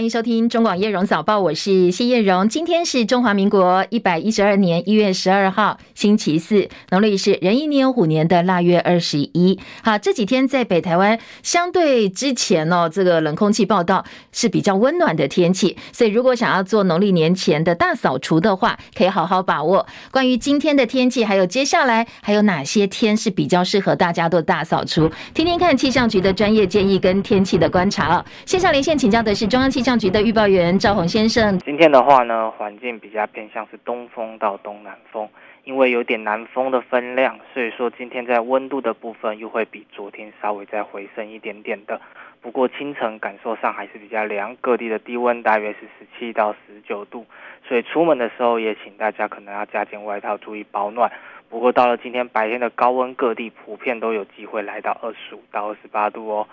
欢迎收听中广叶荣早报，我是谢叶荣。今天是中华民国一百一十二年一月十二号，星期四，农历是壬寅年虎年的腊月二十一。好，这几天在北台湾，相对之前哦，这个冷空气报道是比较温暖的天气，所以如果想要做农历年前的大扫除的话，可以好好把握。关于今天的天气，还有接下来还有哪些天是比较适合大家做大扫除，听听看气象局的专业建议跟天气的观察哦。线上连线请教的是中央气。象象局的预报员赵宏先生，今天的话呢，环境比较偏向是东风到东南风，因为有点南风的分量，所以说今天在温度的部分又会比昨天稍微再回升一点点的。不过清晨感受上还是比较凉，各地的低温大约是十七到十九度，所以出门的时候也请大家可能要加件外套，注意保暖。不过到了今天白天的高温，各地普遍都有机会来到二十五到二十八度哦。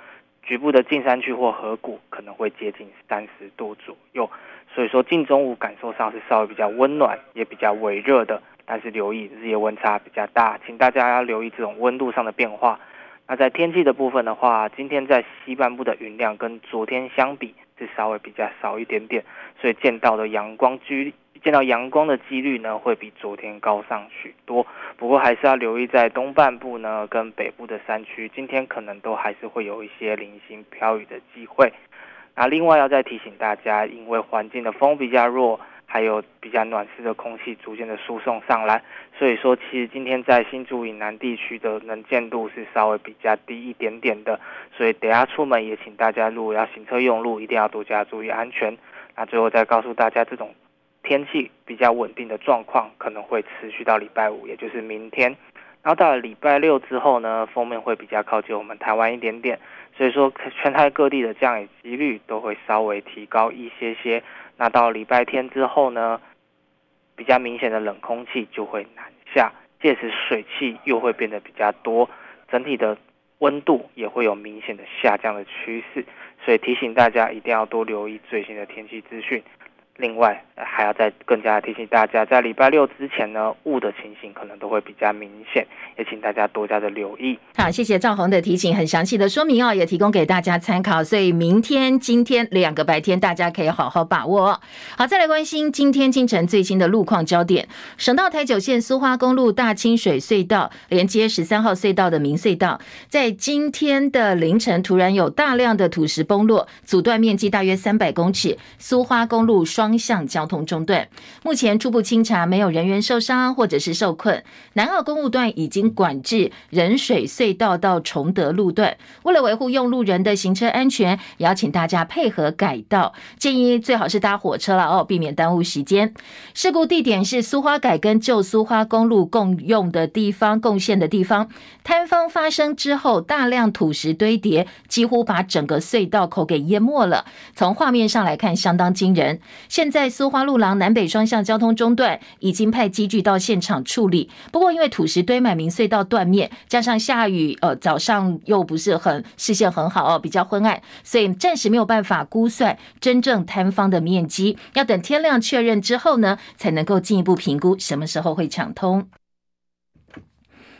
局部的近山区或河谷可能会接近三十度左右，所以说近中午感受上是稍微比较温暖，也比较微热的，但是留意日夜温差比较大，请大家要留意这种温度上的变化。那在天气的部分的话，今天在西半部的云量跟昨天相比是稍微比较少一点点，所以见到的阳光居。见到阳光的几率呢，会比昨天高上许多。不过还是要留意在东半部呢，跟北部的山区，今天可能都还是会有一些零星飘雨的机会。那另外要再提醒大家，因为环境的风比较弱，还有比较暖湿的空气逐渐的输送上来，所以说其实今天在新竹以南地区的能见度是稍微比较低一点点的。所以等下出门也请大家，如果要行车用路，一定要多加注意安全。那最后再告诉大家这种。天气比较稳定的状况可能会持续到礼拜五，也就是明天。然后到了礼拜六之后呢，锋面会比较靠近我们台湾一点点，所以说全台各地的降雨几率都会稍微提高一些些。那到礼拜天之后呢，比较明显的冷空气就会南下，届时水汽又会变得比较多，整体的温度也会有明显的下降的趋势。所以提醒大家一定要多留意最新的天气资讯。另外，还要再更加提醒大家，在礼拜六之前呢，雾的情形可能都会比较明显，也请大家多加的留意。好，谢谢赵宏的提醒，很详细的说明哦，也提供给大家参考。所以明天、今天两个白天，大家可以好好把握。好，再来关心今天清晨最新的路况焦点：省道台九线苏花公路大清水隧道连接十三号隧道的明隧道，在今天的凌晨突然有大量的土石崩落，阻断面积大约三百公尺，苏花公路双。方向交通中断，目前初步清查没有人员受伤或者是受困。南澳公路段已经管制仁水隧道到崇德路段，为了维护用路人的行车安全，也要请大家配合改道，建议最好是搭火车了哦，避免耽误时间。事故地点是苏花改跟旧苏花公路共用的地方，共线的地方。坍方发生之后，大量土石堆叠，几乎把整个隧道口给淹没了。从画面上来看，相当惊人。现在苏花路廊南北双向交通中断，已经派机具到现场处理。不过因为土石堆满，明隧道断面，加上下雨，呃，早上又不是很视线很好哦，比较昏暗，所以暂时没有办法估算真正坍方的面积。要等天亮确认之后呢，才能够进一步评估什么时候会抢通。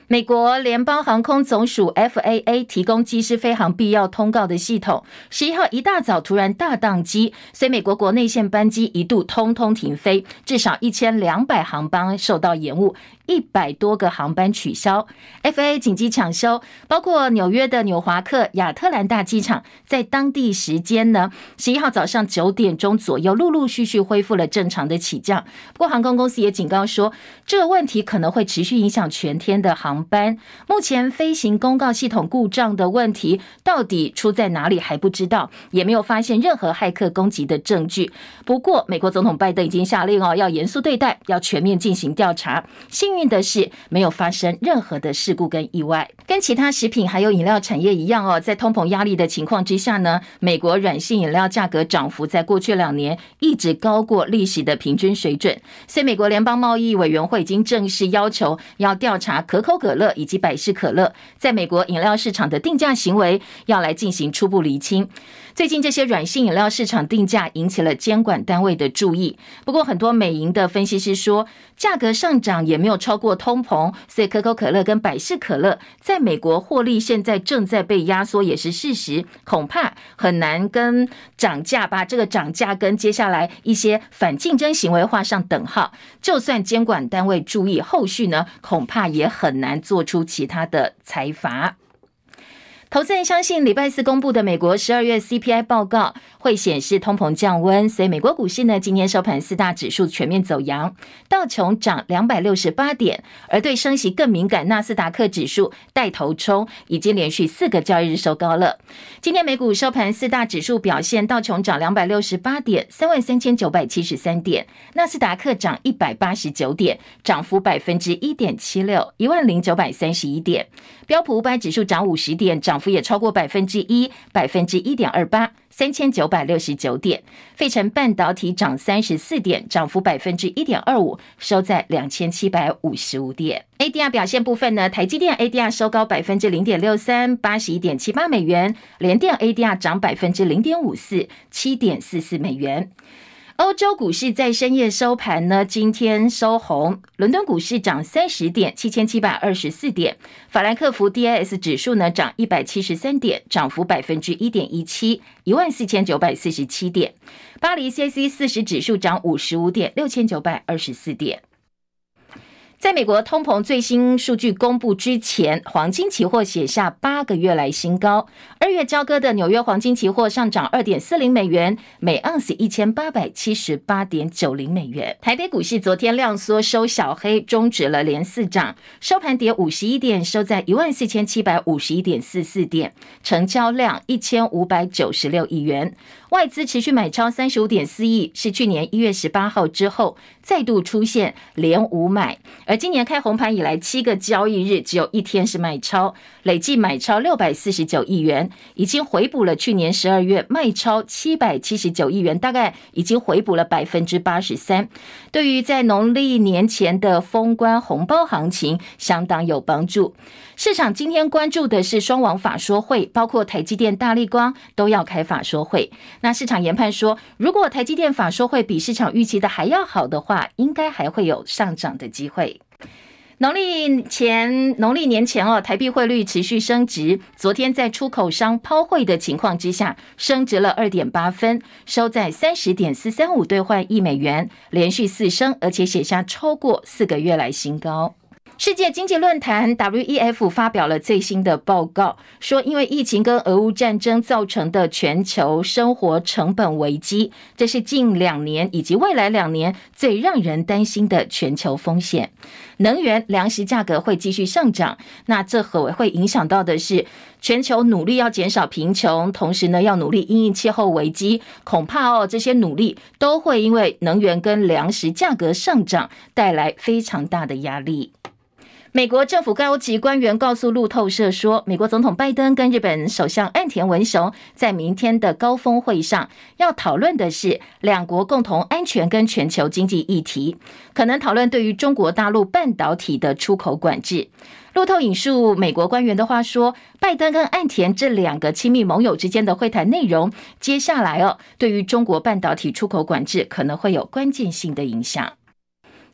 美国联邦航空总署 FAA 提供机师飞行必要通告的系统，十一号一大早突然大宕机，所以美国国内线班机一度通通停飞，至少一千两百航班受到延误。一百多个航班取消，FA 紧急抢修，包括纽约的纽华克亚特兰大机场，在当地时间呢，十一号早上九点钟左右，陆陆续续恢复了正常的起降。不过航空公司也警告说，这个问题可能会持续影响全天的航班。目前飞行公告系统故障的问题到底出在哪里还不知道，也没有发现任何骇客攻击的证据。不过美国总统拜登已经下令哦，要严肃对待，要全面进行调查。幸运的是，没有发生任何的事故跟意外。跟其他食品还有饮料产业一样哦，在通膨压力的情况之下呢，美国软性饮料价格涨幅在过去两年一直高过历史的平均水准。所以，美国联邦贸易委员会已经正式要求要调查可口可乐以及百事可乐在美国饮料市场的定价行为，要来进行初步厘清。最近这些软性饮料市场定价引起了监管单位的注意。不过，很多美银的分析师说，价格上涨也没有超过通膨，所以可口可乐跟百事可乐在美国获利现在正在被压缩，也是事实，恐怕很难跟涨价把这个涨价跟接下来一些反竞争行为画上等号。就算监管单位注意，后续呢，恐怕也很难做出其他的裁罚。投资人相信，礼拜四公布的美国十二月 CPI 报告会显示通膨降温，所以美国股市呢，今天收盘四大指数全面走扬，道琼涨两百六十八点，而对升息更敏感纳斯达克指数带头冲，已经连续四个交易日收高了。今天美股收盘四大指数表现，道琼涨两百六十八点，三万三千九百七十三点；纳斯达克涨一百八十九点，涨幅百分之一点七六，一万零九百三十一点；标普五百指数涨五十点，涨。涨幅也超过百分之一，百分之一点二八，三千九百六十九点。费城半导体涨三十四点，涨幅百分之一点二五，收在两千七百五十五点。ADR 表现部分呢，台积电 ADR 收高百分之零点六三，八十一点七八美元；联电 ADR 涨百分之零点五四，七点四四美元。欧洲股市在深夜收盘呢，今天收红。伦敦股市涨三十点，七千七百二十四点。法兰克福 D I S 指数呢涨一百七十三点，涨幅百分之一点一七，一万四千九百四十七点。巴黎 CAC 四十指数涨五十五点，六千九百二十四点。在美国通膨最新数据公布之前，黄金期货写下八个月来新高。二月交割的纽约黄金期货上涨二点四零美元，每盎司一千八百七十八点九零美元。台北股市昨天量缩收小黑，终止了连四涨，收盘跌五十一点，收在一万四千七百五十一点四四点，成交量一千五百九十六亿元。外资持续买超三十五点四亿，是去年一月十八号之后再度出现连五买，而今年开红盘以来七个交易日只有一天是卖超，累计买超六百四十九亿元，已经回补了去年十二月卖超七百七十九亿元，大概已经回补了百分之八十三。对于在农历年前的封关红包行情，相当有帮助。市场今天关注的是双王法说会，包括台积电、大立光都要开法说会。那市场研判说，如果台积电法说会比市场预期的还要好的话，应该还会有上涨的机会。农历前，农历年前哦，台币汇率持续升值。昨天在出口商抛汇的情况之下，升值了二点八分，收在三十点四三五兑换一美元，连续四升，而且写下超过四个月来新高。世界经济论坛 （WEF） 发表了最新的报告，说因为疫情跟俄乌战争造成的全球生活成本危机，这是近两年以及未来两年最让人担心的全球风险。能源、粮食价格会继续上涨，那这可会影响到的是全球努力要减少贫穷，同时呢要努力因应气候危机，恐怕哦这些努力都会因为能源跟粮食价格上涨带来非常大的压力。美国政府高级官员告诉路透社说，美国总统拜登跟日本首相岸田文雄在明天的高峰会上要讨论的是两国共同安全跟全球经济议题，可能讨论对于中国大陆半导体的出口管制。路透引述美国官员的话说，拜登跟岸田这两个亲密盟友之间的会谈内容，接下来哦，对于中国半导体出口管制可能会有关键性的影响。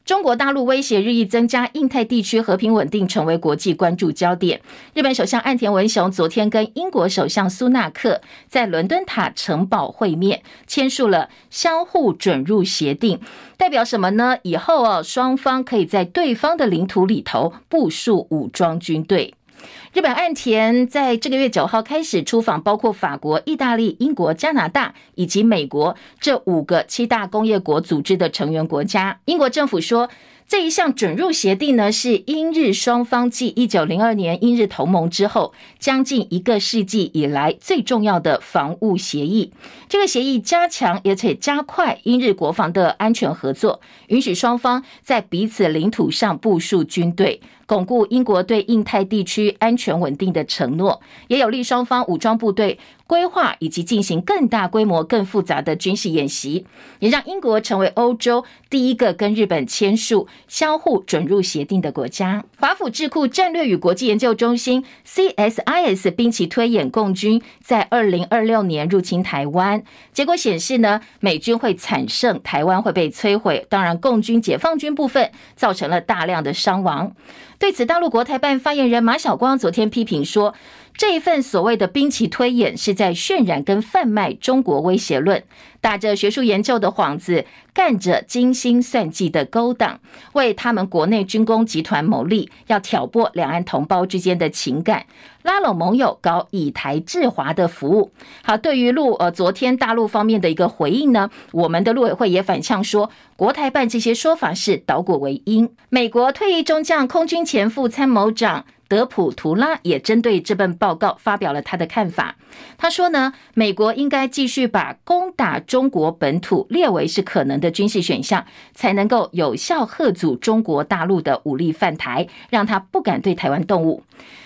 中国大陆威胁日益增加，印太地区和平稳定成为国际关注焦点。日本首相岸田文雄昨天跟英国首相苏纳克在伦敦塔城堡会面，签署了相互准入协定，代表什么呢？以后哦，双方可以在对方的领土里头部署武装军队。日本岸田在这个月九号开始出访，包括法国、意大利、英国、加拿大以及美国这五个七大工业国组织的成员国家。英国政府说，这一项准入协定呢，是英日双方继一九零二年英日同盟之后，将近一个世纪以来最重要的防务协议。这个协议加强而且加快英日国防的安全合作，允许双方在彼此领土上部署军队。巩固英国对印太地区安全稳定的承诺，也有利双方武装部队规划以及进行更大规模、更复杂的军事演习，也让英国成为欧洲第一个跟日本签署相互准入协定的国家。华府智库战略与国际研究中心 （CSIS） 兵棋推演共军在二零二六年入侵台湾，结果显示呢，美军会惨胜，台湾会被摧毁。当然，共军解放军部分造成了大量的伤亡。对此，大陆国台办发言人马晓光昨天批评说，这一份所谓的兵棋推演是在渲染跟贩卖中国威胁论，打着学术研究的幌子，干着精心算计的勾当，为他们国内军工集团谋利，要挑拨两岸同胞之间的情感，拉拢盟友搞以台制华的服务。好，对于陆呃昨天大陆方面的一个回应呢，我们的陆委会也反呛说，国台办这些说法是倒果为因。美国退役中将空军前副参谋长。德普图拉也针对这份报告发表了他的看法。他说呢，美国应该继续把攻打中国本土列为是可能的军事选项，才能够有效吓阻中国大陆的武力犯台，让他不敢对台湾动武。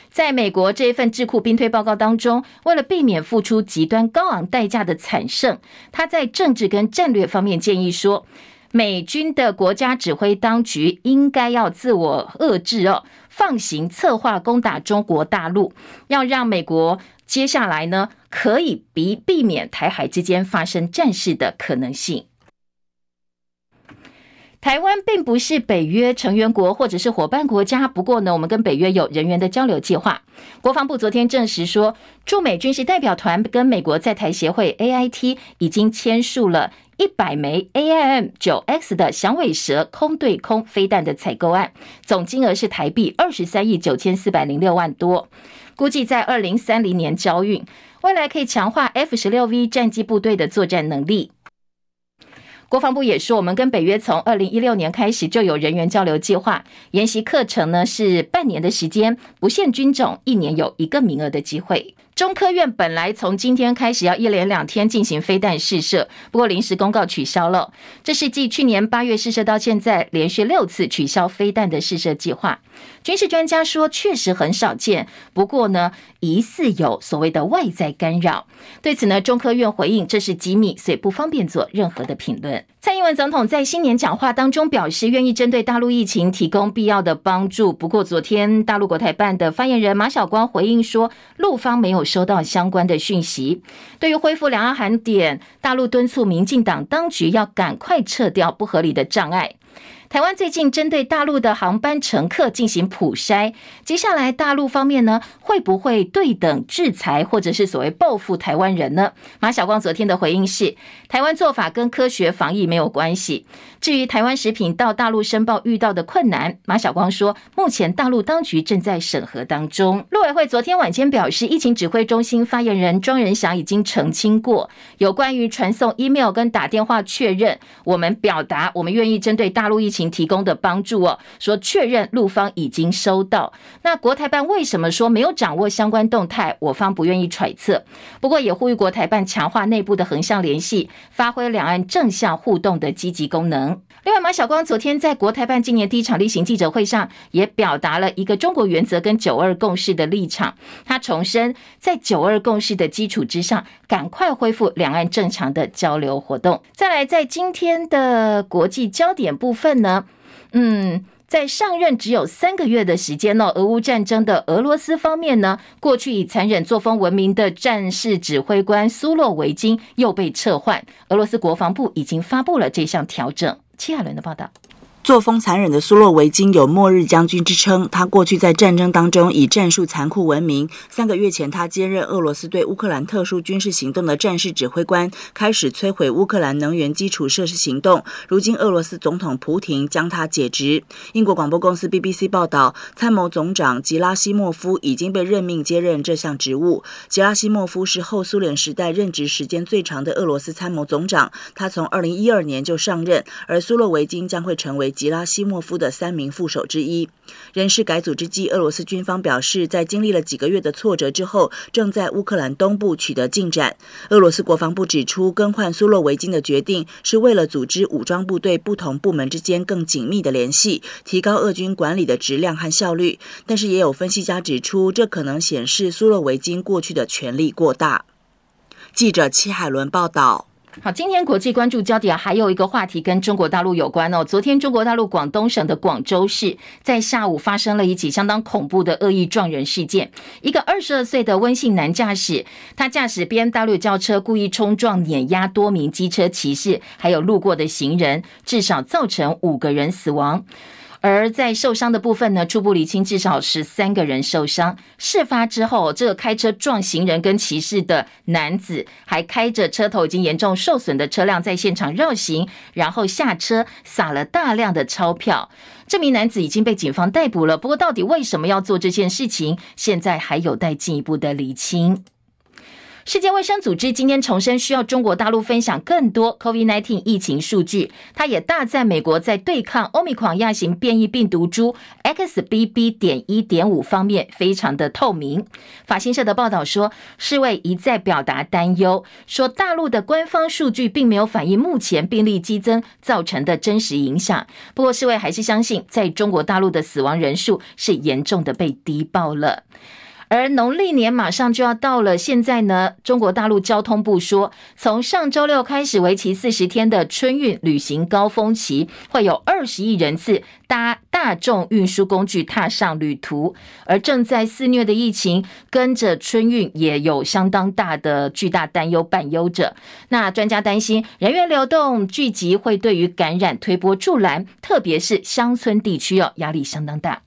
在美国这一份智库兵推报告当中，为了避免付出极端高昂代价的惨胜，他在政治跟战略方面建议说，美军的国家指挥当局应该要自我遏制哦。放行策划攻打中国大陆，要让美国接下来呢，可以避避免台海之间发生战事的可能性。台湾并不是北约成员国或者是伙伴国家，不过呢，我们跟北约有人员的交流计划。国防部昨天证实说，驻美军事代表团跟美国在台协会 AIT 已经签署了。一百枚 AIM 九 X 的响尾蛇空对空飞弹的采购案，总金额是台币二十三亿九千四百零六万多，估计在二零三零年交运，未来可以强化 F 十六 V 战机部队的作战能力。国防部也说，我们跟北约从二零一六年开始就有人员交流计划，研习课程呢是半年的时间，不限军种，一年有一个名额的机会。中科院本来从今天开始要一连两天进行飞弹试射，不过临时公告取消了。这是继去年八月试射到现在，连续六次取消飞弹的试射计划。军事专家说，确实很少见，不过呢，疑似有所谓的外在干扰。对此呢，中科院回应这是机密，所以不方便做任何的评论。蔡英文总统在新年讲话当中表示，愿意针对大陆疫情提供必要的帮助。不过，昨天大陆国台办的发言人马晓光回应说，陆方没有收到相关的讯息。对于恢复两岸航点，大陆敦促民进党当局要赶快撤掉不合理的障碍。台湾最近针对大陆的航班乘客进行普筛，接下来大陆方面呢，会不会对等制裁，或者是所谓报复台湾人呢？马晓光昨天的回应是，台湾做法跟科学防疫没有关系。至于台湾食品到大陆申报遇到的困难，马晓光说，目前大陆当局正在审核当中。陆委会昨天晚间表示，疫情指挥中心发言人庄人祥已经澄清过，有关于传送 email 跟打电话确认，我们表达我们愿意针对大陆疫情提供的帮助哦，说确认陆方已经收到。那国台办为什么说没有掌握相关动态？我方不愿意揣测。不过也呼吁国台办强化内部的横向联系，发挥两岸正向互动的积极功能。另外，马晓光昨天在国台办今年第一场例行记者会上，也表达了一个中国原则跟九二共识的立场。他重申，在九二共识的基础之上，赶快恢复两岸正常的交流活动。再来，在今天的国际焦点部分呢，嗯，在上任只有三个月的时间呢，俄乌战争的俄罗斯方面呢，过去以残忍作风闻名的战事指挥官苏洛维金又被撤换，俄罗斯国防部已经发布了这项调整。戚亚伦的报道。作风残忍的苏洛维金有“末日将军”之称。他过去在战争当中以战术残酷闻名。三个月前，他接任俄罗斯对乌克兰特殊军事行动的战事指挥官，开始摧毁乌克兰能源基础设施行动。如今，俄罗斯总统普廷将他解职。英国广播公司 BBC 报道，参谋总长吉拉西莫夫已经被任命接任这项职务。吉拉西莫夫是后苏联时代任职时间最长的俄罗斯参谋总长，他从2012年就上任，而苏洛维金将会成为。吉拉西莫夫的三名副手之一。人事改组之际，俄罗斯军方表示，在经历了几个月的挫折之后，正在乌克兰东部取得进展。俄罗斯国防部指出，更换苏洛维金的决定是为了组织武装部队不同部门之间更紧密的联系，提高俄军管理的质量和效率。但是，也有分析家指出，这可能显示苏洛维金过去的权力过大。记者戚海伦报道。好，今天国际关注焦点还有一个话题跟中国大陆有关哦。昨天，中国大陆广东省的广州市在下午发生了一起相当恐怖的恶意撞人事件。一个二十二岁的温姓男驾驶，他驾驶 BMW 轿车故意冲撞碾压多名机车骑士，还有路过的行人，至少造成五个人死亡。而在受伤的部分呢，初步厘清至少是三个人受伤。事发之后，这个开车撞行人跟骑士的男子，还开着车头已经严重受损的车辆在现场绕行，然后下车撒了大量的钞票。这名男子已经被警方逮捕了，不过到底为什么要做这件事情，现在还有待进一步的厘清。世界卫生组织今天重申，需要中国大陆分享更多 COVID-19 疫情数据。他也大赞美国在对抗欧米狂亚型变异病毒株 XBB. 点一点五方面非常的透明。法新社的报道说，世卫一再表达担忧，说大陆的官方数据并没有反映目前病例激增造成的真实影响。不过，世卫还是相信，在中国大陆的死亡人数是严重的被低报了。而农历年马上就要到了，现在呢，中国大陆交通部说，从上周六开始，为期四十天的春运旅行高峰期，会有二十亿人次搭大众运输工具踏上旅途。而正在肆虐的疫情，跟着春运也有相当大的巨大担忧伴忧着。那专家担心，人员流动聚集会对于感染推波助澜，特别是乡村地区哦，压力相当大。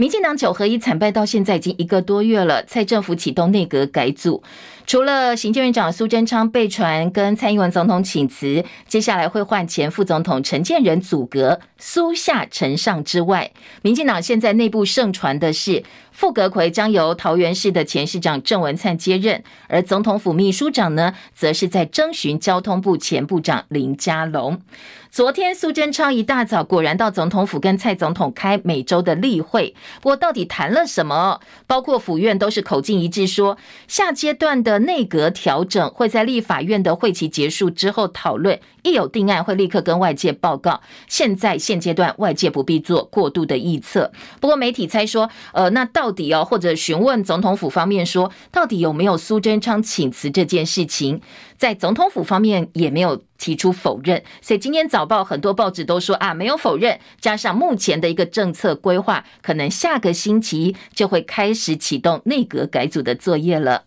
民进党九合一惨败到现在已经一个多月了，蔡政府启动内阁改组，除了行政院长苏贞昌被传跟蔡英文总统请辞，接下来会换前副总统陈建仁组阁，苏下陈上之外，民进党现在内部盛传的是副阁揆将由桃园市的前市长郑文灿接任，而总统府秘书长呢，则是在征询交通部前部长林佳龙。昨天苏贞昌一大早果然到总统府跟蔡总统开每周的例会，不过到底谈了什么？包括府院都是口径一致说，下阶段的内阁调整会在立法院的会期结束之后讨论，一有定案会立刻跟外界报告。现在现阶段外界不必做过度的预测。不过媒体猜说，呃，那到底哦，或者询问总统府方面说，到底有没有苏贞昌请辞这件事情？在总统府方面也没有提出否认，所以今天早报很多报纸都说啊，没有否认。加上目前的一个政策规划，可能下个星期就会开始启动内阁改组的作业了。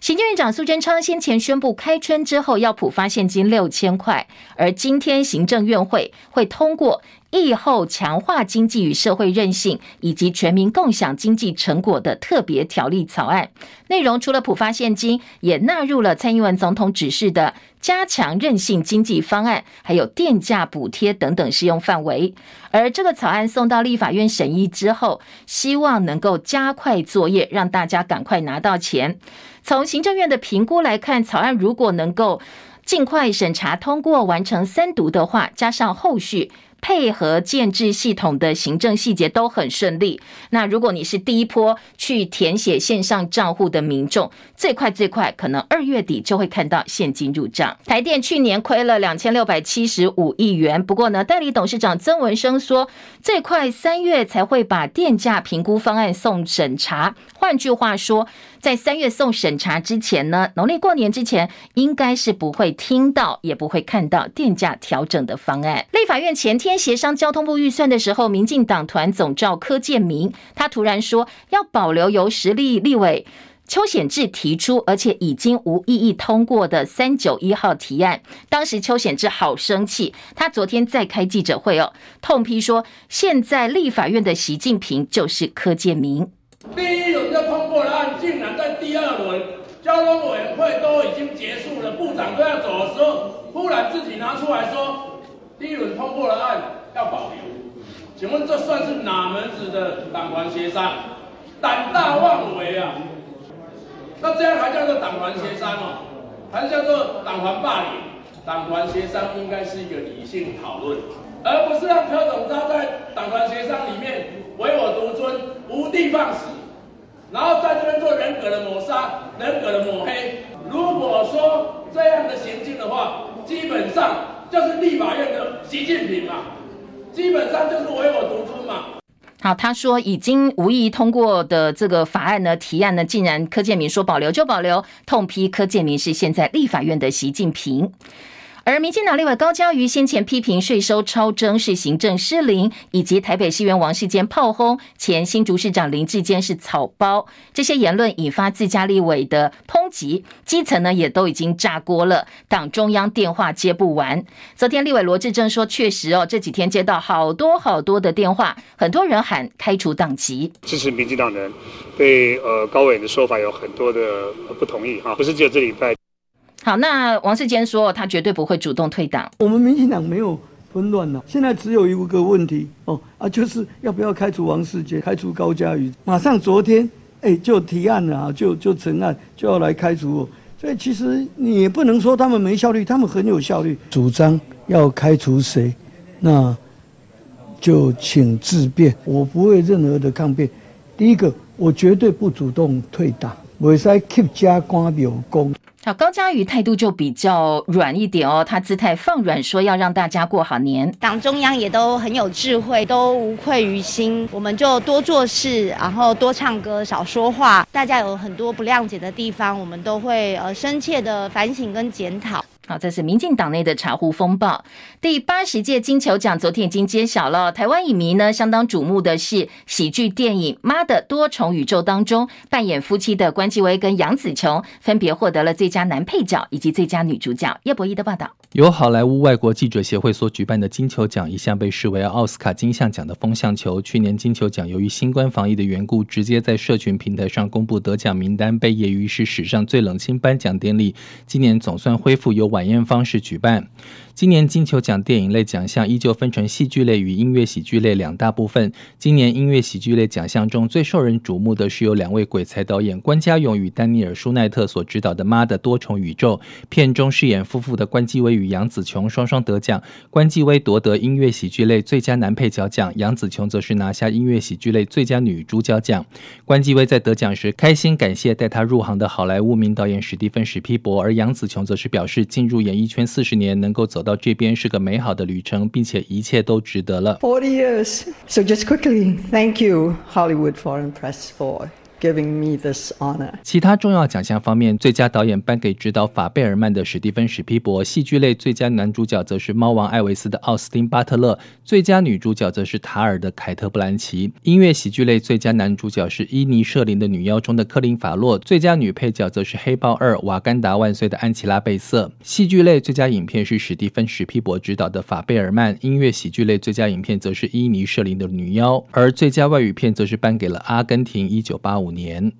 行政院长苏贞昌先前宣布，开春之后要普发现金六千块，而今天行政院会会通过。疫后强化经济与社会韧性，以及全民共享经济成果的特别条例草案内容，除了普发现金，也纳入了蔡英文总统指示的加强韧性经济方案，还有电价补贴等等适用范围。而这个草案送到立法院审议之后，希望能够加快作业，让大家赶快拿到钱。从行政院的评估来看，草案如果能够尽快审查通过，完成三读的话，加上后续。配合建制系统的行政细节都很顺利。那如果你是第一波去填写线上账户的民众，最快最快可能二月底就会看到现金入账。台电去年亏了两千六百七十五亿元，不过呢，代理董事长曾文生说，最快三月才会把电价评估方案送审查。换句话说，在三月送审查之前呢，农历过年之前，应该是不会听到，也不会看到电价调整的方案。立法院前天协商交通部预算的时候，民进党团总召柯建铭，他突然说要保留由实力立委邱显智提出，而且已经无异议通过的三九一号提案。当时邱显智好生气，他昨天再开记者会哦，痛批说现在立法院的习近平就是柯建铭。第一轮就通过了案，竟然在第二轮交通委员会都已经结束了，部长都要走的时候，忽然自己拿出来说，第一轮通过了案要保留。请问这算是哪门子的党团协商？胆大妄为啊！那这样还叫做党团协商哦？还是叫做党团霸凌？党团协商应该是一个理性讨论。而不是让柯总召在党团协商里面唯我独尊、无地放矢，然后在这边做人格的抹杀、人格的抹黑。如果说这样的行径的话，基本上就是立法院的习近平嘛，基本上就是唯我独尊嘛。好，他说已经无意通过的这个法案呢，提案呢，竟然柯建铭说保留就保留，痛批柯建铭是现在立法院的习近平。而民进党立委高嘉瑜先前批评税收超征是行政失灵，以及台北市员王世坚炮轰前新竹市长林智坚是草包，这些言论引发自家立委的抨击，基层呢也都已经炸锅了，党中央电话接不完。昨天立委罗致政说，确实哦，这几天接到好多好多的电话，很多人喊开除党籍，支持民进党人对呃高委的说法有很多的不同意哈，不是只有这礼拜。好，那王世坚说他绝对不会主动退党。我们民进党没有纷乱了，现在只有一个问题哦啊，就是要不要开除王世坚，开除高嘉瑜。马上昨天哎就提案了啊，就就成案就要来开除我。所以其实你也不能说他们没效率，他们很有效率。主张要开除谁，那就请自辩，我不会任何的抗辩。第一个，我绝对不主动退党，袂使 keep 家官庙公。高嘉瑜态度就比较软一点哦，他姿态放软，说要让大家过好年。党中央也都很有智慧，都无愧于心，我们就多做事，然后多唱歌，少说话。大家有很多不谅解的地方，我们都会呃深切的反省跟检讨。好，这是民进党内的茶壶风暴。第八十届金球奖昨天已经揭晓了，台湾影迷呢相当瞩目的是喜剧电影《妈的多重宇宙》当中扮演夫妻的关继威跟杨紫琼分别获得了最佳男配角以及最佳女主角。叶博弈的报道。由好莱坞外国记者协会所举办的金球奖一向被视为奥斯卡金像奖的风向球。去年金球奖由于新冠防疫的缘故，直接在社群平台上公布得奖名单，被揶揄是史上最冷清颁奖典礼。今年总算恢复由晚宴方式举办。今年金球奖电影类奖项依旧分成戏剧类与音乐喜剧类两大部分。今年音乐喜剧类奖项中最受人瞩目的是由两位鬼才导演关家永与丹尼尔舒奈特所执导的《妈的多重宇宙》，片中饰演夫妇的关继威与杨紫琼双双得奖。关继威夺得音乐喜剧类最佳男配角奖，杨紫琼则是拿下音乐喜剧类最佳女主角奖。关继威在得奖时开心感谢带他入行的好莱坞名导演史蒂芬史皮伯，而杨紫琼则是表示进入演艺圈四十年能够走到到这边是个美好的旅程，并且一切都值得了。Forty years, so just quickly, thank you, Hollywood Foreign Press for. Giving me this honor. 其他重要奖项方面，最佳导演颁给执导《法贝尔曼》的史蒂芬·史皮伯，戏剧类最佳男主角则是《猫王艾维斯》的奥斯汀·巴特勒，最佳女主角则是《塔尔》的凯特·布兰奇。音乐喜剧类最佳男主角是伊尼舍林的《女妖》中的科林·法洛，最佳女配角则是《黑豹二：瓦干达万岁》的安琪拉·贝瑟。戏剧类最佳影片是史蒂芬·史皮伯执导的《法贝尔曼》，音乐喜剧类最佳影片则是伊尼舍林的《女妖》，而最佳外语片则是颁给了《阿根廷一九八五》。年，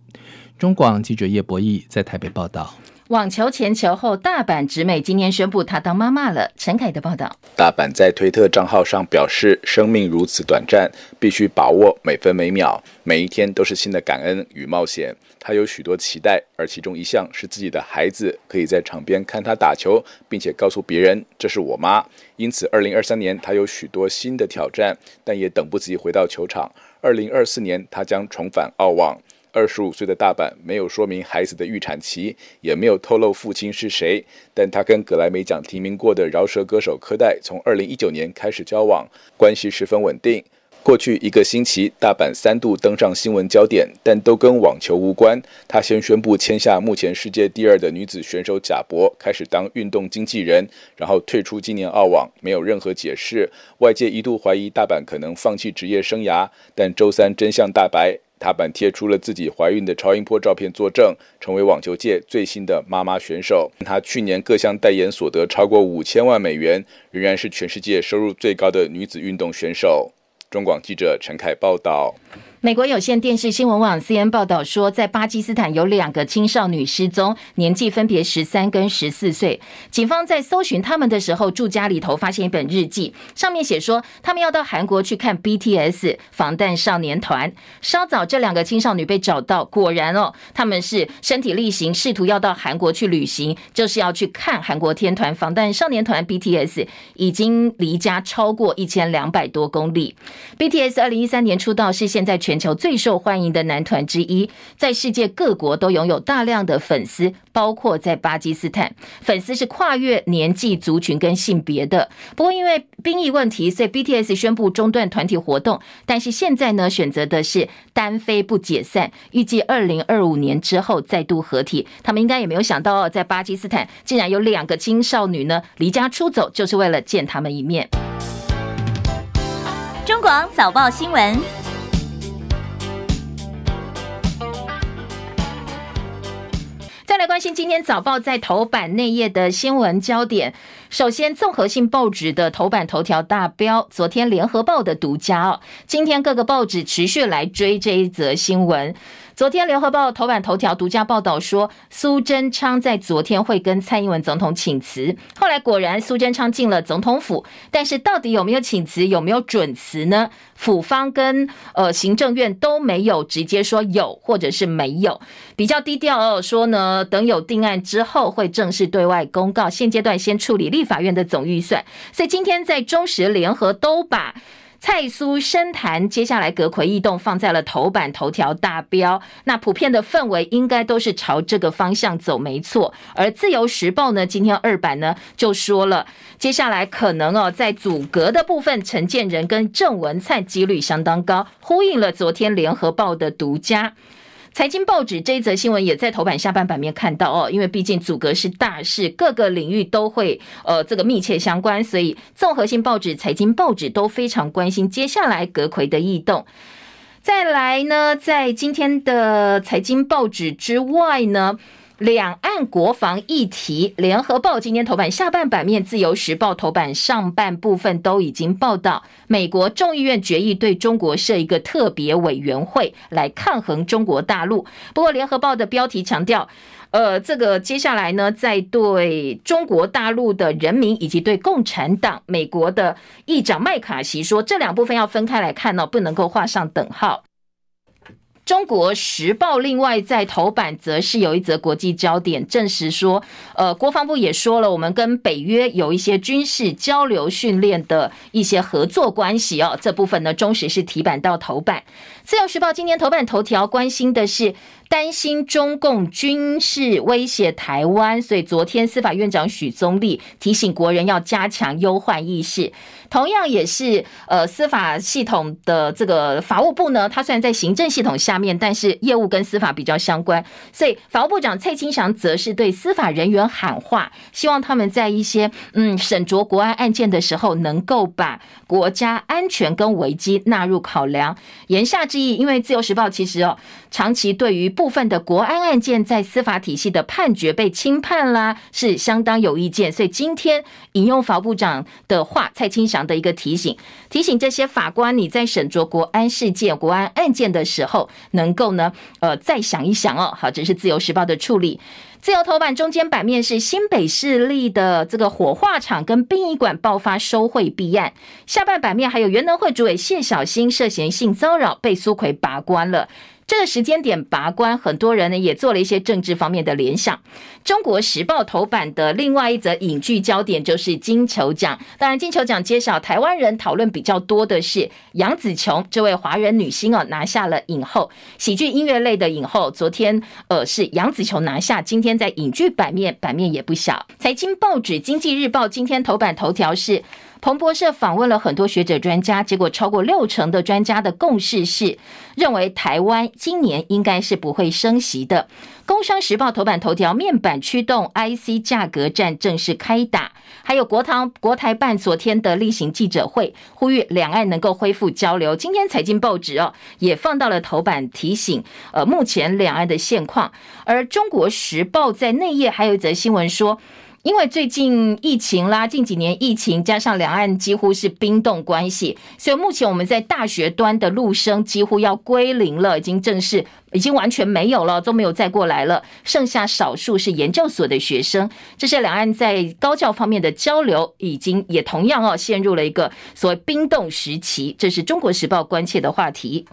中广记者叶博弈在台北报道。网球前球后，大阪直美今天宣布她当妈妈了。陈凯的报道。大阪在推特账号上表示：“生命如此短暂，必须把握每分每秒，每一天都是新的感恩与冒险。”她有许多期待，而其中一项是自己的孩子可以在场边看她打球，并且告诉别人：“这是我妈。”因此，二零二三年她有许多新的挑战，但也等不及回到球场。二零二四年，她将重返澳网。二十五岁的大阪没有说明孩子的预产期，也没有透露父亲是谁。但他跟格莱美奖提名过的饶舌歌手柯代从二零一九年开始交往，关系十分稳定。过去一个星期，大阪三度登上新闻焦点，但都跟网球无关。他先宣布签下目前世界第二的女子选手贾博，开始当运动经纪人，然后退出今年澳网，没有任何解释。外界一度怀疑大阪可能放弃职业生涯，但周三真相大白。大阪贴出了自己怀孕的超音波照片作证，成为网球界最新的妈妈选手。她去年各项代言所得超过五千万美元，仍然是全世界收入最高的女子运动选手。中广记者陈凯报道。美国有线电视新闻网 CN 报道说，在巴基斯坦有两个青少女失踪，年纪分别十三跟十四岁。警方在搜寻他们的时候，住家里头发现一本日记，上面写说他们要到韩国去看 BTS 防弹少年团。稍早，这两个青少女被找到，果然哦，他们是身体力行，试图要到韩国去旅行，就是要去看韩国天团防弹少年团 BTS，已经离家超过一千两百多公里。BTS 二零一三年出道，是现在全球最受欢迎的男团之一，在世界各国都拥有大量的粉丝，包括在巴基斯坦，粉丝是跨越年纪、族群跟性别的。不过因为兵役问题，所以 BTS 宣布中断团体活动，但是现在呢，选择的是单飞不解散，预计二零二五年之后再度合体。他们应该也没有想到，在巴基斯坦竟然有两个青少女呢离家出走，就是为了见他们一面。中广早报新闻。来关心今天早报在头版内页的新闻焦点。首先，综合性报纸的头版头条大标，昨天联合报的独家哦，今天各个报纸持续来追这一则新闻。昨天联合报头版头条独家报道说，苏贞昌在昨天会跟蔡英文总统请辞，后来果然苏贞昌进了总统府，但是到底有没有请辞，有没有准辞呢？府方跟呃行政院都没有直接说有或者是没有，比较低调哦，说呢，等有定案之后会正式对外公告，现阶段先处理立法院的总预算，所以今天在中时联合都把。蔡苏深谈，接下来阁揆异动放在了头版头条大标，那普遍的氛围应该都是朝这个方向走，没错。而自由时报呢，今天二版呢就说了，接下来可能哦，在组阁的部分，陈建仁跟郑文灿几率相当高，呼应了昨天联合报的独家。财经报纸这一则新闻也在头版下半版面看到哦，因为毕竟阻隔是大事，各个领域都会呃这个密切相关，所以综合性报纸、财经报纸都非常关心接下来阁魁的异动。再来呢，在今天的财经报纸之外呢。两岸国防议题，联合报今天头版下半版面，自由时报头版上半部分都已经报道，美国众议院决议对中国设一个特别委员会来抗衡中国大陆。不过，联合报的标题强调，呃，这个接下来呢，在对中国大陆的人民以及对共产党，美国的议长麦卡锡说，这两部分要分开来看呢，不能够画上等号。中国时报另外在头版则是有一则国际焦点，证实说，呃，国防部也说了，我们跟北约有一些军事交流训练的一些合作关系哦。这部分呢，中时是提版到头版。自由时报今天头版头条关心的是。担心中共军事威胁台湾，所以昨天司法院长许宗力提醒国人要加强忧患意识。同样也是呃司法系统的这个法务部呢，它虽然在行政系统下面，但是业务跟司法比较相关，所以法务部长蔡清祥则是对司法人员喊话，希望他们在一些嗯审酌国安案件的时候，能够把国家安全跟危机纳入考量。言下之因为自由时报其实哦长期对于部分的国安案件在司法体系的判决被轻判啦，是相当有意见。所以今天引用法部长的话，蔡清祥的一个提醒，提醒这些法官，你在审酌国安事件、国安案件的时候，能够呢，呃，再想一想哦。好，这是自由时报的处理。自由头版中间版面是新北市立的这个火化场跟殡仪馆爆发收贿弊案，下半版面还有原能会主委谢小新涉嫌性骚扰被苏奎拔关了。这个时间点拔关，很多人呢也做了一些政治方面的联想。中国时报头版的另外一则影剧焦点就是金球奖。当然，金球奖揭晓，台湾人讨论比较多的是杨紫琼这位华人女星哦，拿下了影后，喜剧音乐类的影后。昨天呃是杨紫琼拿下，今天在影剧版面版面也不小。财经报纸《经济日报》今天头版头条是。彭博社访问了很多学者专家，结果超过六成的专家的共识是认为台湾今年应该是不会升息的。工商时报头版头条，面板驱动 IC 价格战正式开打。还有国台国台办昨天的例行记者会，呼吁两岸能够恢复交流。今天财经报纸哦也放到了头版提醒，呃，目前两岸的现况。而中国时报在内页还有一则新闻说。因为最近疫情啦，近几年疫情加上两岸几乎是冰冻关系，所以目前我们在大学端的陆生几乎要归零了，已经正式已经完全没有了，都没有再过来了，剩下少数是研究所的学生。这是两岸在高教方面的交流，已经也同样哦陷入了一个所谓冰冻时期，这是中国时报关切的话题。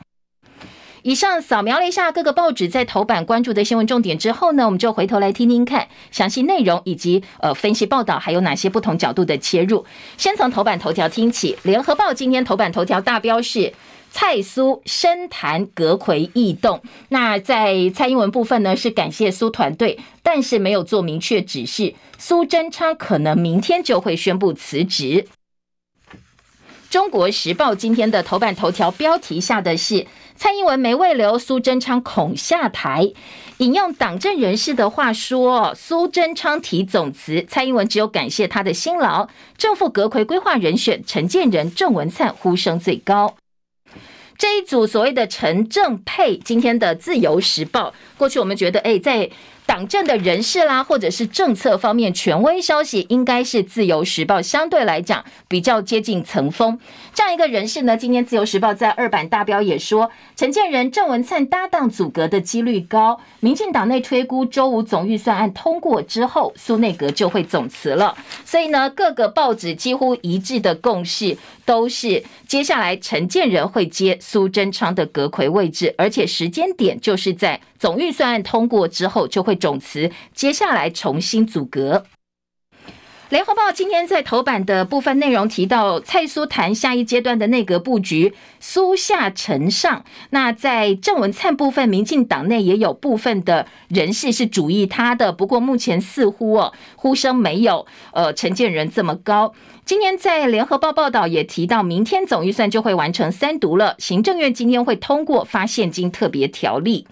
以上扫描了一下各个报纸在头版关注的新闻重点之后呢，我们就回头来听听看详细内容以及呃分析报道还有哪些不同角度的切入。先从头版头条听起，联合报今天头版头条大标是蔡苏深谈阁揆异动。那在蔡英文部分呢，是感谢苏团队，但是没有做明确指示。苏贞昌可能明天就会宣布辞职。中国时报今天的头版头条标题下的是。蔡英文没未留，苏贞昌恐下台。引用党政人士的话说：“苏贞昌提总辞，蔡英文只有感谢他的辛劳。正副阁揆规划人选陈建仁、郑文灿呼声最高。这一组所谓的陈郑配，今天的自由时报，过去我们觉得，哎，在。”党政的人士啦，或者是政策方面权威消息，应该是自由时报相对来讲比较接近层峰。这样一个人士呢，今天自由时报在二版大标也说，陈建仁、郑文灿搭档组阁的几率高。民进党内推估周五总预算案通过之后，苏内阁就会总辞了。所以呢，各个报纸几乎一致的共识都是，接下来陈建仁会接苏贞昌的阁揆位置，而且时间点就是在总预算案通过之后就会。总辞，接下来重新组阁。联合报今天在头版的部分内容提到，蔡苏谈下一阶段的内阁布局，苏下陈上。那在郑文灿部分，民进党内也有部分的人士是主意他的，不过目前似乎哦呼声没有呃陈建仁这么高。今天在联合报报道也提到，明天总预算就会完成三读了，行政院今天会通过发现金特别条例。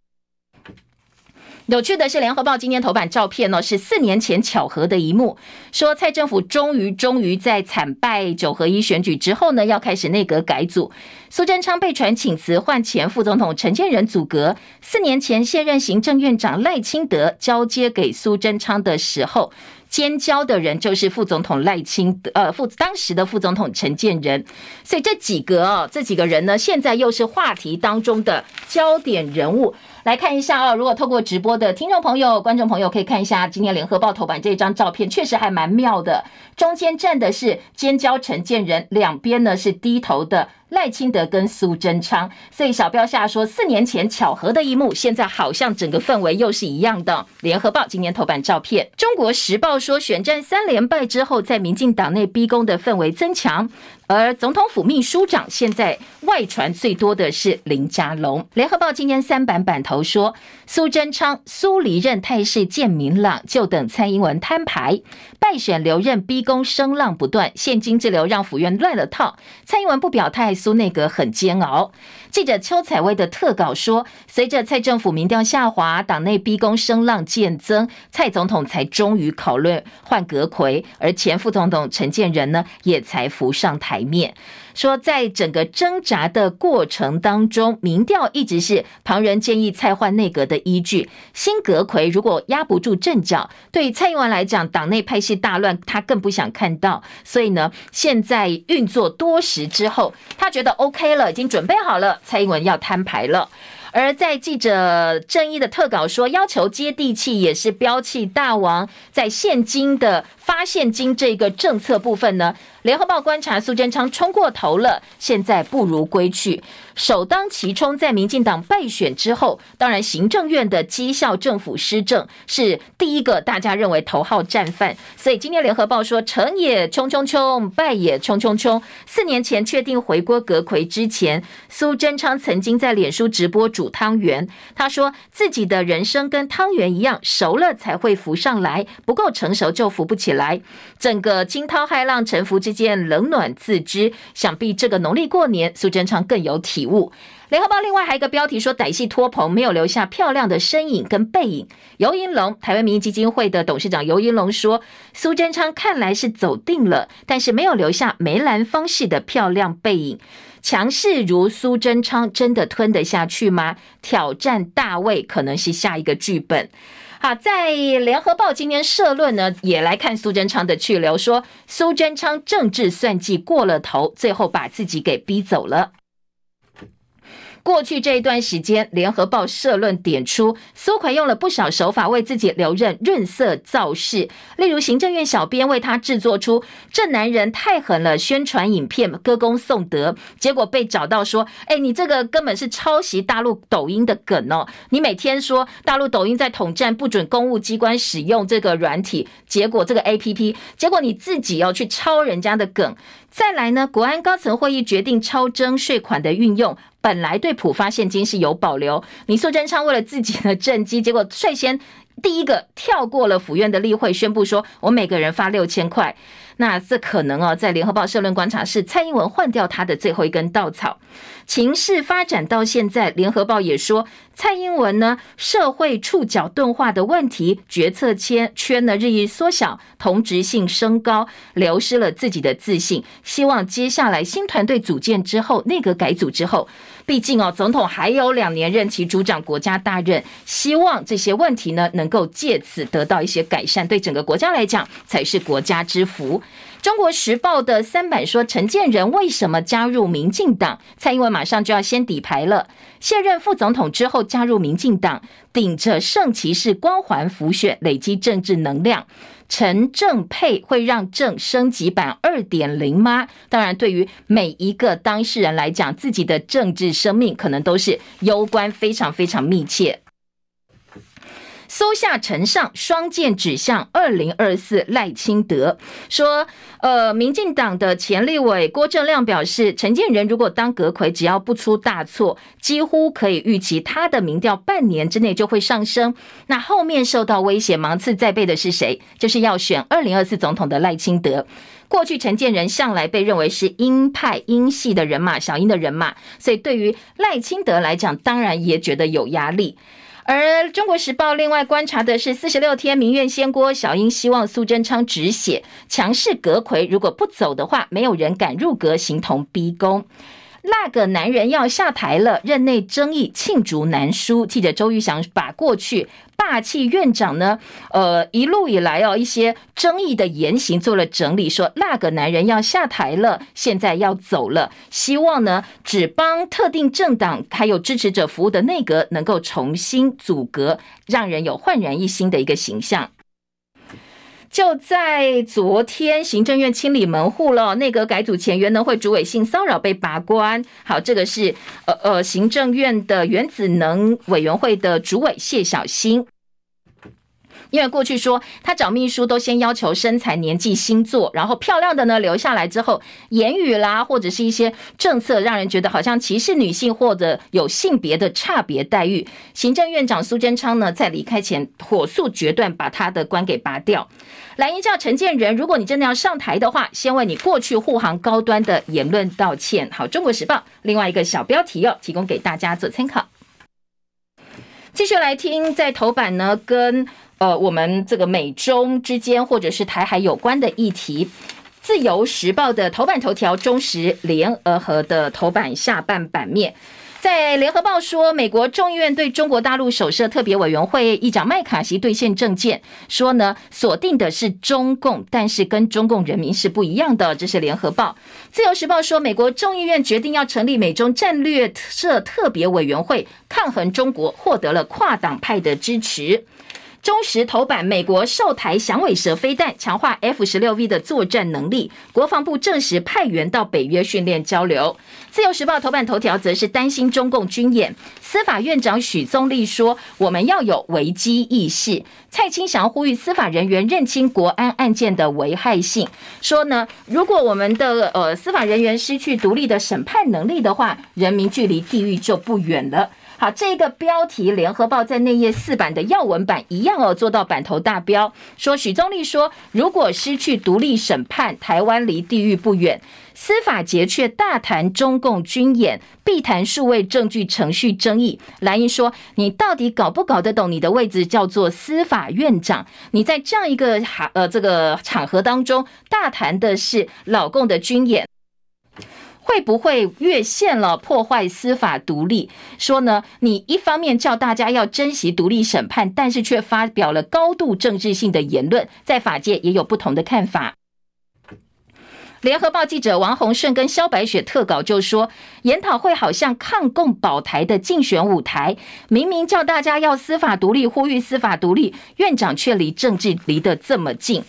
有趣的是，联合报今天头版照片呢，是四年前巧合的一幕，说蔡政府终于终于在惨败九合一选举之后呢，要开始内阁改组。苏贞昌被传请辞，换前副总统陈建仁组阁。四年前现任行政院长赖清德交接给苏贞昌的时候，监交的人就是副总统赖清德，呃，副当时的副总统陈建仁。所以这几个哦，这几个人呢，现在又是话题当中的焦点人物。来看一下啊，如果透过直播的听众朋友、观众朋友可以看一下今天联合报头版这张照片，确实还蛮妙的。中间站的是监交陈建仁，两边呢是低头的。赖清德跟苏贞昌，所以小标下说四年前巧合的一幕，现在好像整个氛围又是一样的。联合报今天头版照片，中国时报说选战三连败之后，在民进党内逼宫的氛围增强。而总统府秘书长现在外传最多的是林佳龙。联合报今天三版版头说，苏贞昌苏离任态势渐明朗，就等蔡英文摊牌。败选留任逼宫声浪不断，现金滞留让府院乱了套。蔡英文不表态，苏内阁很煎熬。记者邱采薇的特稿说，随着蔡政府民调下滑，党内逼宫声浪渐增，蔡总统才终于考虑换阁揆，而前副总统陈建仁呢，也才浮上台台面。说，在整个挣扎的过程当中，民调一直是旁人建议蔡换内阁的依据。新阁魁如果压不住阵脚，对蔡英文来讲，党内派系大乱，他更不想看到。所以呢，现在运作多时之后，他觉得 OK 了，已经准备好了，蔡英文要摊牌了。而在记者正义的特稿说，要求接地气也是标气大王，在现金的发现金这个政策部分呢，联合报观察苏贞昌冲过头了，现在不如归去。首当其冲，在民进党败选之后，当然行政院的绩效政府施政是第一个大家认为头号战犯。所以今天联合报说，成也冲冲冲，败也冲冲冲。四年前确定回锅阁魁之前，苏贞昌曾经在脸书直播煮汤圆，他说自己的人生跟汤圆一样，熟了才会浮上来，不够成熟就浮不起来。整个惊涛骇浪沉浮之间，冷暖自知。想必这个农历过年，苏贞昌更有体。礼物。联合报另外还有一个标题说，歹戏拖棚没有留下漂亮的身影跟背影。尤银龙，台湾民意基金会的董事长尤银龙说，苏贞昌看来是走定了，但是没有留下梅兰芳式的漂亮背影。强势如苏贞昌，真的吞得下去吗？挑战大卫可能是下一个剧本。好，在联合报今天社论呢，也来看苏贞昌的去留，说苏贞昌政治算计过了头，最后把自己给逼走了。过去这一段时间，联合报社论点出，苏揆用了不少手法为自己留任润色造势，例如行政院小编为他制作出“这男人太狠了”宣传影片，歌功颂德，结果被找到说：“哎，你这个根本是抄袭大陆抖音的梗哦！你每天说大陆抖音在统战，不准公务机关使用这个软体，结果这个 APP，结果你自己要去抄人家的梗。”再来呢，国安高层会议决定超征税款的运用，本来对普发现金是有保留。你苏贞昌为了自己的政绩，结果率先第一个跳过了府院的例会，宣布说我每个人发六千块。那这可能哦，在联合报社论观察是蔡英文换掉他的最后一根稻草。情势发展到现在，联合报也说，蔡英文呢，社会触角钝化的问题，决策圈圈呢日益缩小，同质性升高，流失了自己的自信。希望接下来新团队组建之后，内阁改组之后，毕竟哦，总统还有两年任期，主掌国家大任，希望这些问题呢能够借此得到一些改善，对整个国家来讲才是国家之福。中国时报的三版说，陈建仁为什么加入民进党？蔡英文马上就要先底牌了。卸任副总统之后加入民进党，顶着圣骑士光环浮选，累积政治能量。陈郑配会让政升级版二点零吗？当然，对于每一个当事人来讲，自己的政治生命可能都是攸关非常非常密切。搜下陈上双剑指向二零二四赖清德，说，呃，民进党的前立委郭正亮表示，陈建仁如果当阁揆，只要不出大错，几乎可以预期他的民调半年之内就会上升。那后面受到威胁、芒刺在背的是谁？就是要选二零二四总统的赖清德。过去陈建仁向来被认为是鹰派鹰系的人马，小鹰的人马，所以对于赖清德来讲，当然也觉得有压力。而《中国时报》另外观察的是，四十六天民怨掀锅，小英希望苏贞昌止血，强势阁魁如果不走的话，没有人敢入阁，形同逼宫。那个男人要下台了，任内争议罄竹难书。记者周玉祥把过去霸气院长呢，呃，一路以来哦一些争议的言行做了整理，说那个男人要下台了，现在要走了，希望呢只帮特定政党还有支持者服务的内阁能够重新组阁，让人有焕然一新的一个形象。就在昨天，行政院清理门户了。内阁改组前，原能会主委性骚扰被拔关。好，这个是呃呃，行政院的原子能委员会的主委谢小新。因为过去说他找秘书都先要求身材、年纪、星座，然后漂亮的呢留下来之后，言语啦或者是一些政策，让人觉得好像歧视女性或者有性别的差别待遇。行政院长苏贞昌呢在离开前火速决断，把他的官给拔掉。蓝营叫陈建仁，如果你真的要上台的话，先为你过去护航高端的言论道歉。好，《中国时报》另外一个小标题哦，提供给大家做参考。继续来听，在头版呢跟。呃，我们这个美中之间，或者是台海有关的议题，《自由时报》的头版头条，中时联合的头版下半版面，在联合报说，美国众议院对中国大陆首设特别委员会议长麦卡锡兑现政见，说呢，锁定的是中共，但是跟中共人民是不一样的。这是联合报，《自由时报》说，美国众议院决定要成立美中战略设特别委员会，抗衡中国，获得了跨党派的支持。中时头版，美国售台响尾蛇飞弹，强化 F 十六 V 的作战能力。国防部证实派员到北约训练交流。自由时报头版头条则是担心中共军演。司法院长许宗力说：“我们要有危机意识。”蔡清祥呼吁司法人员认清国安案件的危害性，说呢，如果我们的呃司法人员失去独立的审判能力的话，人民距离地狱就不远了。好，这个标题，联合报在内页四版的要闻版一样哦，做到版头大标，说许宗力说，如果失去独立审判，台湾离地狱不远。司法节却大谈中共军演，必谈数位证据程序争议。蓝英说，你到底搞不搞得懂？你的位置叫做司法院长，你在这样一个呃这个场合当中，大谈的是老共的军演。会不会越线了，破坏司法独立？说呢，你一方面叫大家要珍惜独立审判，但是却发表了高度政治性的言论，在法界也有不同的看法。联合报记者王洪顺跟萧白雪特稿就说，研讨会好像抗共保台的竞选舞台，明明叫大家要司法独立，呼吁司法独立，院长却离政治离得这么近。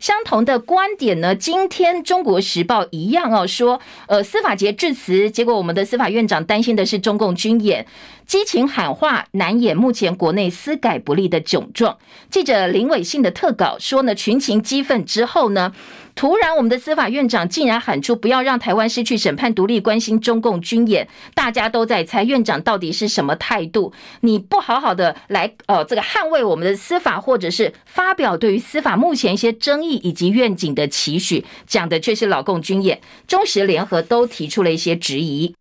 相同的观点呢？今天《中国时报》一样哦，说呃司法节致辞，结果我们的司法院长担心的是中共军演，激情喊话，难掩目前国内司改不力的窘状。记者林伟信的特稿说呢，群情激愤之后呢，突然我们的司法院长竟然喊出不要让台湾失去审判独立，关心中共军演，大家都在猜院长到底是什么态度？你不好好的来呃这个捍卫我们的司法，或者是发表对于司法目前一些争议以及愿景的期许，讲的却是老共军演。中时联合都提出了一些质疑。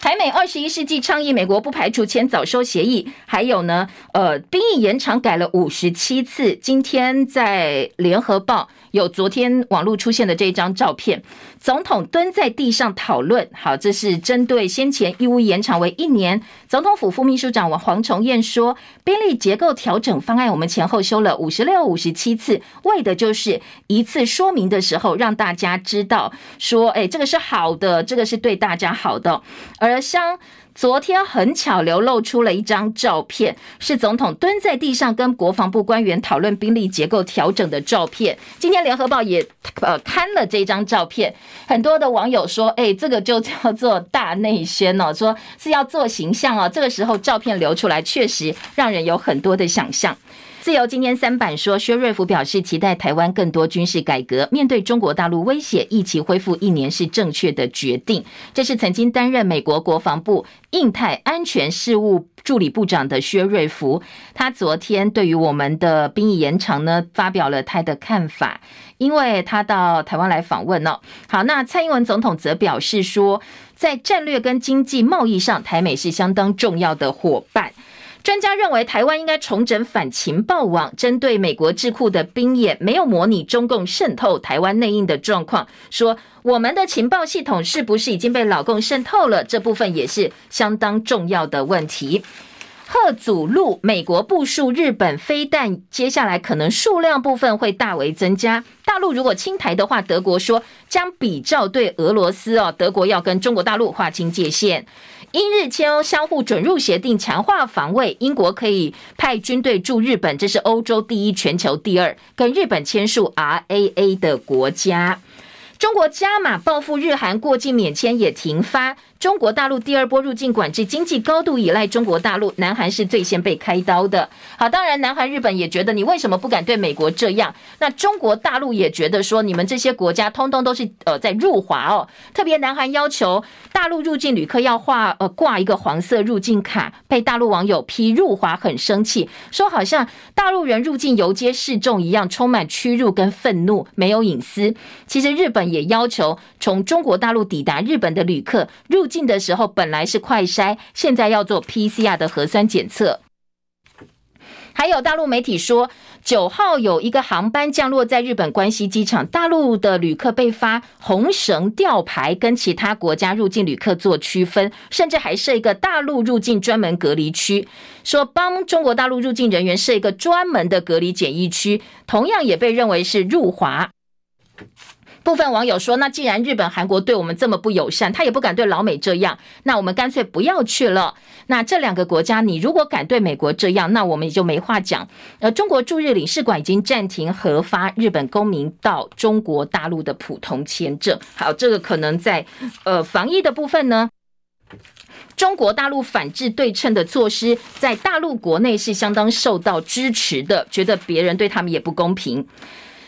台美二十一世纪倡议，美国不排除签早收协议，还有呢，呃，兵役延长改了五十七次。今天在联合报。有昨天网络出现的这一张照片，总统蹲在地上讨论。好，这是针对先前义务延长为一年。总统府副秘书长黄崇彦说，兵力结构调整方案我们前后修了五十六、五十七次，为的就是一次说明的时候让大家知道说，哎，这个是好的，这个是对大家好的。而像。昨天很巧流露出了一张照片，是总统蹲在地上跟国防部官员讨论兵力结构调整的照片。今天联合报也呃刊了这张照片，很多的网友说：“哎，这个就叫做大内宣哦，说是要做形象哦。”这个时候照片流出来，确实让人有很多的想象。自由今天三版说，薛瑞福表示期待台湾更多军事改革，面对中国大陆威胁，一起恢复一年是正确的决定。这是曾经担任美国国防部印太安全事务助理部长的薛瑞福，他昨天对于我们的兵役延长呢，发表了他的看法，因为他到台湾来访问哦。好，那蔡英文总统则表示说，在战略跟经济贸易上，台美是相当重要的伙伴。专家认为，台湾应该重整反情报网，针对美国智库的兵演，没有模拟中共渗透台湾内应的状况。说我们的情报系统是不是已经被老共渗透了？这部分也是相当重要的问题。贺祖路，美国部署日本飞弹，接下来可能数量部分会大为增加。大陆如果侵台的话，德国说将比照对俄罗斯哦，德国要跟中国大陆划清界限。英日签相互准入协定，强化防卫。英国可以派军队驻日本，这是欧洲第一、全球第二，跟日本签署 RAA 的国家。中国加码报复日韩过境免签也停发。中国大陆第二波入境管制，经济高度依赖中国大陆，南韩是最先被开刀的。好，当然南韩、日本也觉得你为什么不敢对美国这样？那中国大陆也觉得说，你们这些国家通通都是呃在入华哦。特别南韩要求大陆入境旅客要画呃挂一个黄色入境卡，被大陆网友批入华很生气，说好像大陆人入境游街示众一样，充满屈辱跟愤怒，没有隐私。其实日本。也要求从中国大陆抵达日本的旅客入境的时候，本来是快筛，现在要做 PCR 的核酸检测。还有大陆媒体说，九号有一个航班降落在日本关西机场，大陆的旅客被发红绳吊牌，跟其他国家入境旅客做区分，甚至还设一个大陆入境专门隔离区，说帮中国大陆入境人员设一个专门的隔离检疫区，同样也被认为是入华。部分网友说：“那既然日本、韩国对我们这么不友善，他也不敢对老美这样，那我们干脆不要去了。那这两个国家，你如果敢对美国这样，那我们也就没话讲。呃，中国驻日领事馆已经暂停核发日本公民到中国大陆的普通签证。好，这个可能在呃防疫的部分呢，中国大陆反制对称的措施，在大陆国内是相当受到支持的，觉得别人对他们也不公平。”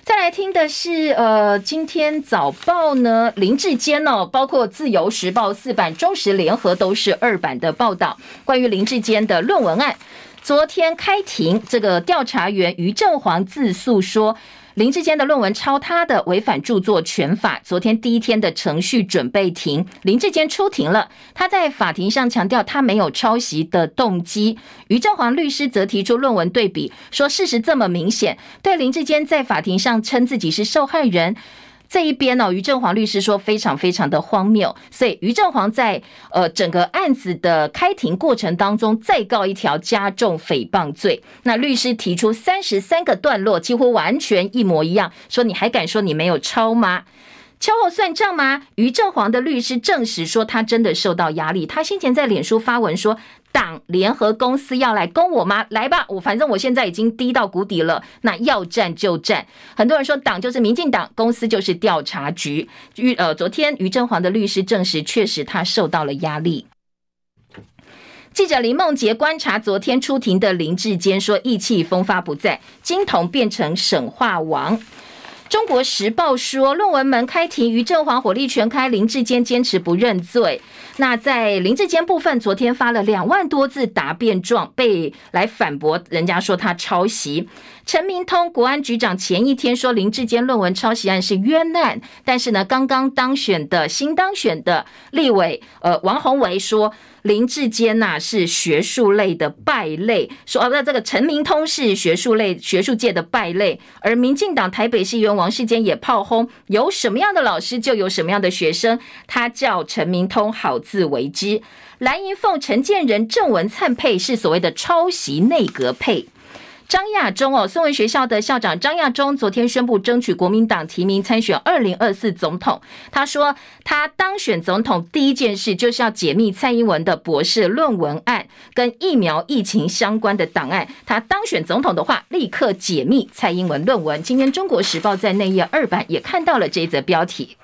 再来听的是，呃，今天早报呢，林志坚哦，包括自由时报四版、中时联合都是二版的报道，关于林志坚的论文案，昨天开庭，这个调查员余正煌自诉说。林志坚的论文抄他的，违反著作权法。昨天第一天的程序准备庭，林志坚出庭了。他在法庭上强调他没有抄袭的动机。于正煌律师则提出论文对比，说事实这么明显，对林志坚在法庭上称自己是受害人。这一边呢、哦，于正煌律师说非常非常的荒谬，所以于正煌在呃整个案子的开庭过程当中再告一条加重诽谤罪。那律师提出三十三个段落，几乎完全一模一样，说你还敢说你没有抄吗？秋后算账吗？于正煌的律师证实说，他真的受到压力。他先前在脸书发文说，党联合公司要来攻我吗？来吧，我反正我现在已经低到谷底了，那要战就战。很多人说，党就是民进党，公司就是调查局。于呃，昨天于正煌的律师证实，确实他受到了压力。记者林梦洁观察昨天出庭的林志坚说，意气风发不在，金童变成省话王。中国时报说，论文门开庭，于正煌火力全开，林志坚坚持不认罪。那在林志坚部分，昨天发了两万多字答辩状，被来反驳，人家说他抄袭。陈明通国安局长前一天说林志坚论文抄袭案是冤案，但是呢，刚刚当选的新当选的立委，呃，王宏维说。林志坚呐是学术类的败类，说哦，那这个陈明通是学术类学术界的败类，而民进党台北市议员王世坚也炮轰，有什么样的老师就有什么样的学生，他叫陈明通好自为之。蓝银凤陈建仁郑文灿配是所谓的抄袭内阁配。张亚中哦，孙文学校的校长张亚中昨天宣布争取国民党提名参选二零二四总统。他说，他当选总统第一件事就是要解密蔡英文的博士论文案跟疫苗疫情相关的档案。他当选总统的话，立刻解密蔡英文论文。今天《中国时报》在内页二版也看到了这则标题。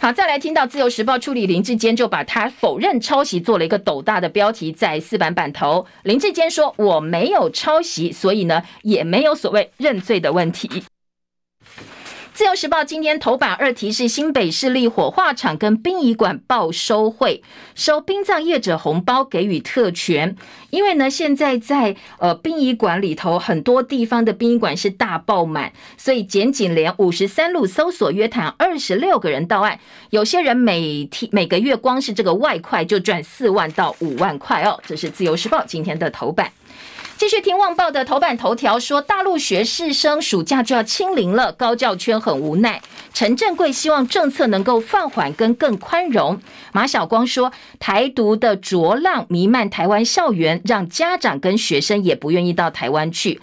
好，再来听到《自由时报》处理林志坚，就把他否认抄袭做了一个斗大的标题在四版版头。林志坚说：“我没有抄袭，所以呢，也没有所谓认罪的问题。”自由时报今天头版二题是新北市立火化场跟殡仪馆报收贿，收殡葬业者红包给予特权。因为呢，现在在呃殡仪馆里头很多地方的殡仪馆是大爆满，所以检警连五十三路搜索约谈二十六个人到案，有些人每天每个月光是这个外快就赚四万到五万块哦。这是自由时报今天的头版。继续听《旺报》的头版头条说，大陆学士生暑假就要清零了，高教圈很无奈。陈振贵希望政策能够放缓跟更宽容。马晓光说，台独的浊浪弥漫台湾校园，让家长跟学生也不愿意到台湾去。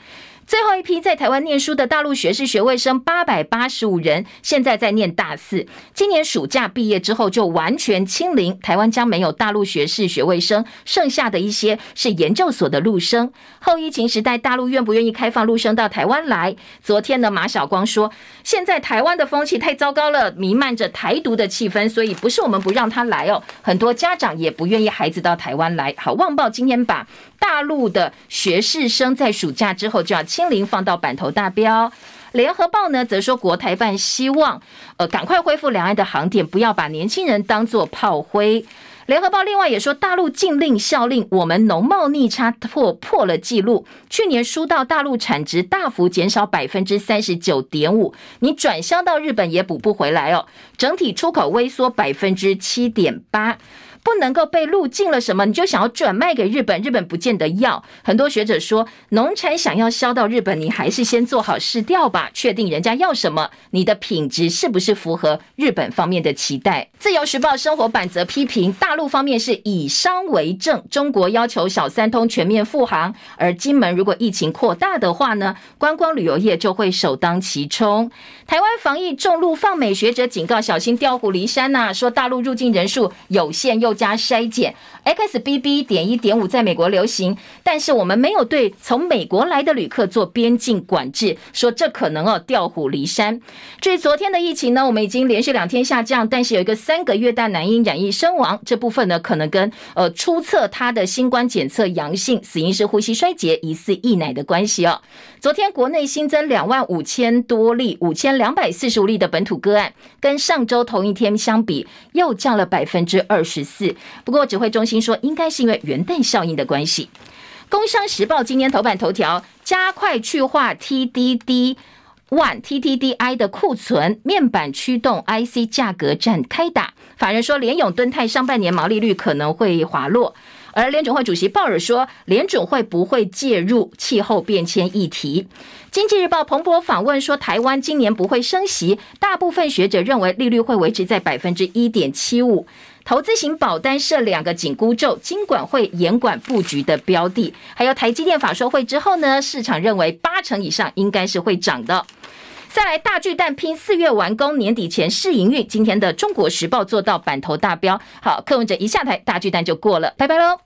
最后一批在台湾念书的大陆学士学位生八百八十五人，现在在念大四。今年暑假毕业之后就完全清零，台湾将没有大陆学士学位生，剩下的一些是研究所的陆生。后疫情时代，大陆愿不愿意开放陆生到台湾来？昨天的，马晓光说，现在台湾的风气太糟糕了，弥漫着台独的气氛，所以不是我们不让他来哦，很多家长也不愿意孩子到台湾来。好，旺报今天把大陆的学士生在暑假之后就要。清零放到版头大标，联合报呢则说国台办希望呃赶快恢复两岸的航点，不要把年轻人当作炮灰。联合报另外也说，大陆禁令效令，我们农贸逆差破破了纪录，去年输到大陆产值大幅减少百分之三十九点五，你转销到日本也补不回来哦，整体出口微缩百分之七点八。不能够被入境了什么，你就想要转卖给日本，日本不见得要。很多学者说，农产想要销到日本，你还是先做好市调吧，确定人家要什么，你的品质是不是符合日本方面的期待。自由时报生活版则批评，大陆方面是以商为政，中国要求小三通全面复航，而金门如果疫情扩大的话呢，观光旅游业就会首当其冲。台湾防疫重路放美，学者警告小心调虎离山呐、说大陆入境人数有限又加筛检，XBB. 点一点五在美国流行，但是我们没有对从美国来的旅客做边境管制，说这可能哦调虎离山。至于昨天的疫情呢，我们已经连续两天下降，但是有一个三个月大男婴染疫身亡，这部分呢可能跟呃初测他的新冠检测阳性，死因是呼吸衰竭，疑似溢奶的关系哦。昨天国内新增两万五千多例，五千两百四十五例的本土个案，跟上周同一天相比又降了百分之二十四。不过，指挥中心说，应该是因为元旦效应的关系。工商时报今天头版头条：加快去化 TDD One TDDI 的库存，面板驱动 IC 价格战开打。法人说，联永、敦泰上半年毛利率可能会滑落。而联准会主席鲍尔说，联准会不会介入气候变迁议题。经济日报彭博访问说，台湾今年不会升息，大部分学者认为利率会维持在百分之一点七五。投资型保单设两个紧箍咒，金管会严管布局的标的，还有台积电法说会之后呢，市场认为八成以上应该是会涨的。再来大巨蛋拼四月完工，年底前试营运。今天的中国时报做到版头大标，好，柯文哲一下台，大巨蛋就过了，拜拜喽。